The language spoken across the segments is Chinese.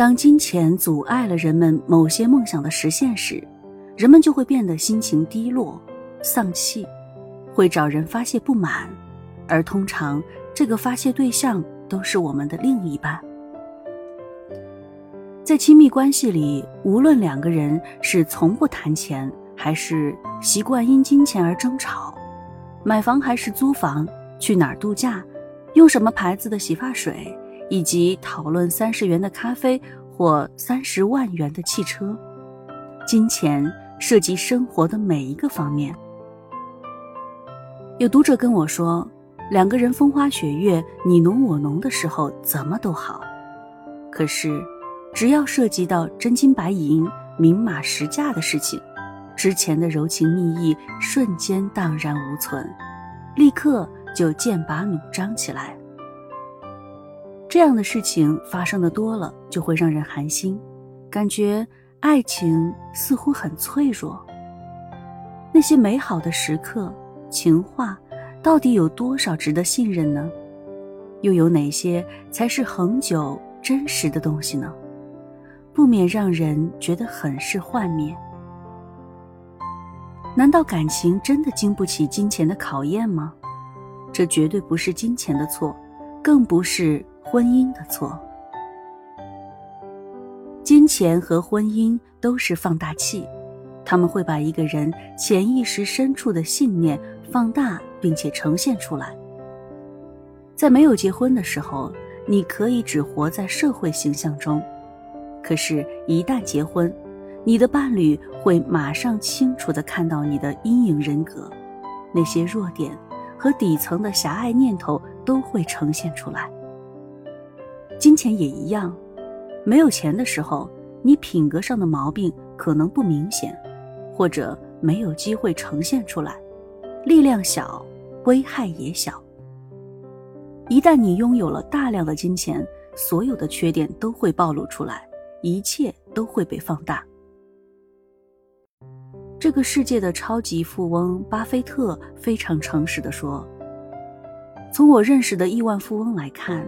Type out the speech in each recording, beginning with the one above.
当金钱阻碍了人们某些梦想的实现时，人们就会变得心情低落、丧气，会找人发泄不满，而通常这个发泄对象都是我们的另一半。在亲密关系里，无论两个人是从不谈钱，还是习惯因金钱而争吵，买房还是租房，去哪儿度假，用什么牌子的洗发水。以及讨论三十元的咖啡或三十万元的汽车，金钱涉及生活的每一个方面。有读者跟我说，两个人风花雪月、你侬我侬的时候怎么都好，可是，只要涉及到真金白银、明码实价的事情，之前的柔情蜜意瞬间荡然无存，立刻就剑拔弩张起来。这样的事情发生的多了，就会让人寒心，感觉爱情似乎很脆弱。那些美好的时刻、情话，到底有多少值得信任呢？又有哪些才是恒久真实的东西呢？不免让人觉得很是幻灭。难道感情真的经不起金钱的考验吗？这绝对不是金钱的错，更不是。婚姻的错，金钱和婚姻都是放大器，他们会把一个人潜意识深处的信念放大，并且呈现出来。在没有结婚的时候，你可以只活在社会形象中，可是，一旦结婚，你的伴侣会马上清楚地看到你的阴影人格，那些弱点和底层的狭隘念头都会呈现出来。金钱也一样，没有钱的时候，你品格上的毛病可能不明显，或者没有机会呈现出来，力量小，危害也小。一旦你拥有了大量的金钱，所有的缺点都会暴露出来，一切都会被放大。这个世界的超级富翁巴菲特非常诚实的说：“从我认识的亿万富翁来看。”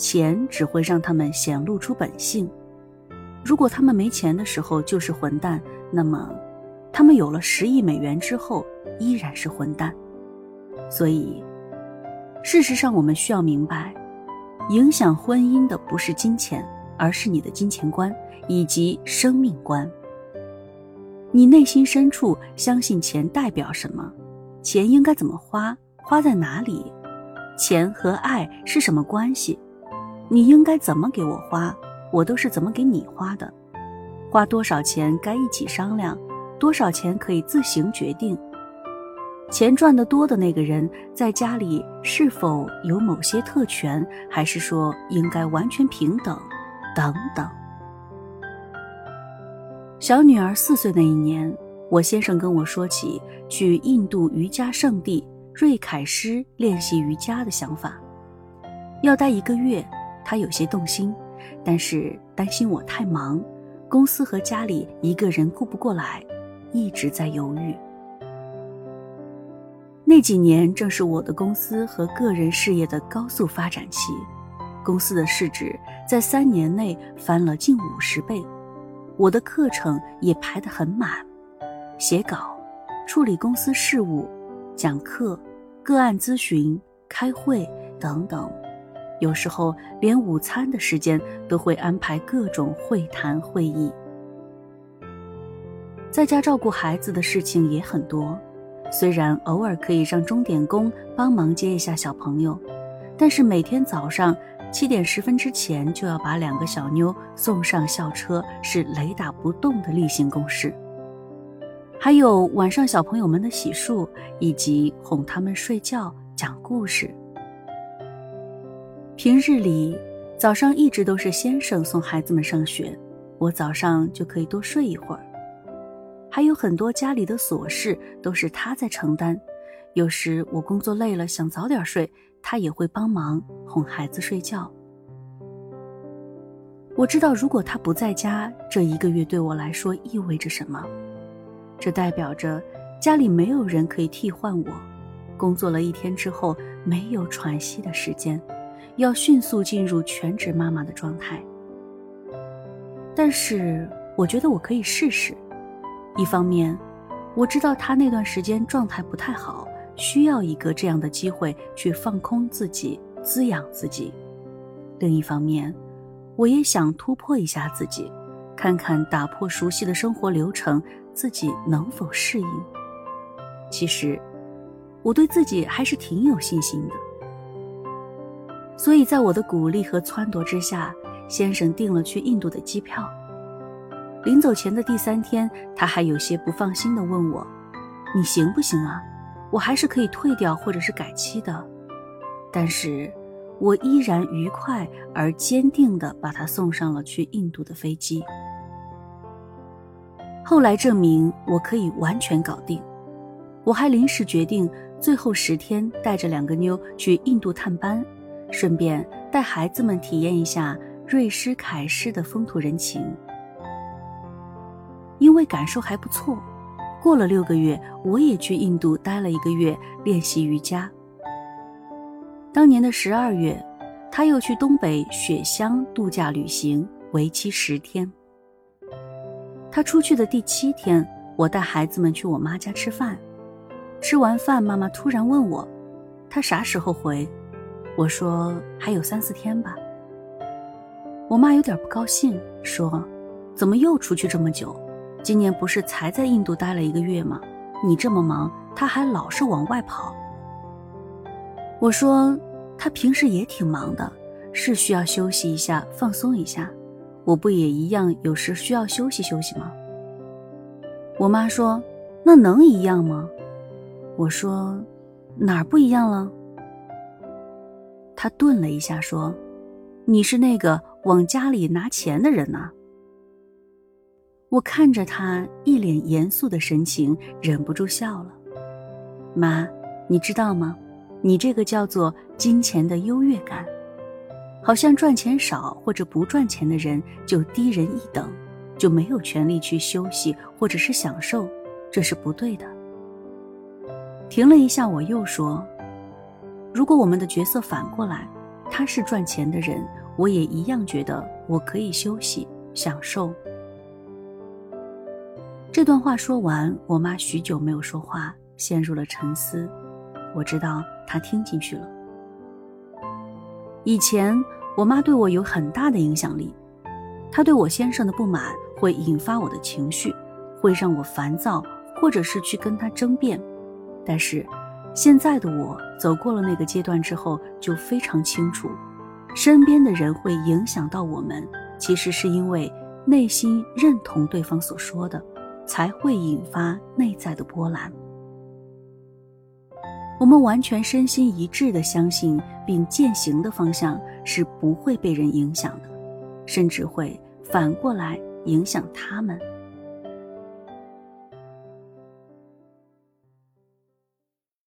钱只会让他们显露出本性。如果他们没钱的时候就是混蛋，那么，他们有了十亿美元之后依然是混蛋。所以，事实上我们需要明白，影响婚姻的不是金钱，而是你的金钱观以及生命观。你内心深处相信钱代表什么？钱应该怎么花？花在哪里？钱和爱是什么关系？你应该怎么给我花，我都是怎么给你花的。花多少钱该一起商量，多少钱可以自行决定。钱赚得多的那个人在家里是否有某些特权，还是说应该完全平等？等等。小女儿四岁那一年，我先生跟我说起去印度瑜伽圣地瑞凯诗练习瑜伽的想法，要待一个月。他有些动心，但是担心我太忙，公司和家里一个人顾不过来，一直在犹豫。那几年正是我的公司和个人事业的高速发展期，公司的市值在三年内翻了近五十倍，我的课程也排得很满，写稿、处理公司事务、讲课、个案咨询、开会等等。有时候连午餐的时间都会安排各种会谈会议，在家照顾孩子的事情也很多。虽然偶尔可以让钟点工帮忙接一下小朋友，但是每天早上七点十分之前就要把两个小妞送上校车，是雷打不动的例行公事。还有晚上小朋友们的洗漱，以及哄他们睡觉、讲故事。平日里，早上一直都是先生送孩子们上学，我早上就可以多睡一会儿。还有很多家里的琐事都是他在承担，有时我工作累了想早点睡，他也会帮忙哄孩子睡觉。我知道，如果他不在家，这一个月对我来说意味着什么？这代表着家里没有人可以替换我，工作了一天之后没有喘息的时间。要迅速进入全职妈妈的状态。但是我觉得我可以试试。一方面，我知道他那段时间状态不太好，需要一个这样的机会去放空自己、滋养自己；另一方面，我也想突破一下自己，看看打破熟悉的生活流程，自己能否适应。其实，我对自己还是挺有信心的。所以在我的鼓励和撺掇之下，先生订了去印度的机票。临走前的第三天，他还有些不放心地问我：“你行不行啊？我还是可以退掉或者是改期的。”但是，我依然愉快而坚定地把他送上了去印度的飞机。后来证明我可以完全搞定，我还临时决定最后十天带着两个妞去印度探班，顺便带孩子们体验一下瑞士凯诗的风土人情。因为感受还不错，过了六个月，我也去印度待了一个月练习瑜伽。当年的十二月，他又去东北雪乡度假旅行，为期十天。他出去的第七天，我带孩子们去我妈家吃饭。吃完饭，妈妈突然问我：“他啥时候回？”我说：“还有三四天吧。”我妈有点不高兴，说：“怎么又出去这么久？”今年不是才在印度待了一个月吗？你这么忙，他还老是往外跑。我说，他平时也挺忙的，是需要休息一下，放松一下。我不也一样，有时需要休息休息吗？我妈说，那能一样吗？我说，哪儿不一样了？他顿了一下，说：“你是那个往家里拿钱的人呐。”我看着他一脸严肃的神情，忍不住笑了。妈，你知道吗？你这个叫做金钱的优越感，好像赚钱少或者不赚钱的人就低人一等，就没有权利去休息或者是享受，这是不对的。停了一下，我又说：如果我们的角色反过来，他是赚钱的人，我也一样觉得我可以休息享受。这段话说完，我妈许久没有说话，陷入了沉思。我知道她听进去了。以前我妈对我有很大的影响力，她对我先生的不满会引发我的情绪，会让我烦躁，或者是去跟他争辩。但是现在的我走过了那个阶段之后，就非常清楚，身边的人会影响到我们，其实是因为内心认同对方所说的。才会引发内在的波澜。我们完全身心一致的相信并践行的方向是不会被人影响的，甚至会反过来影响他们。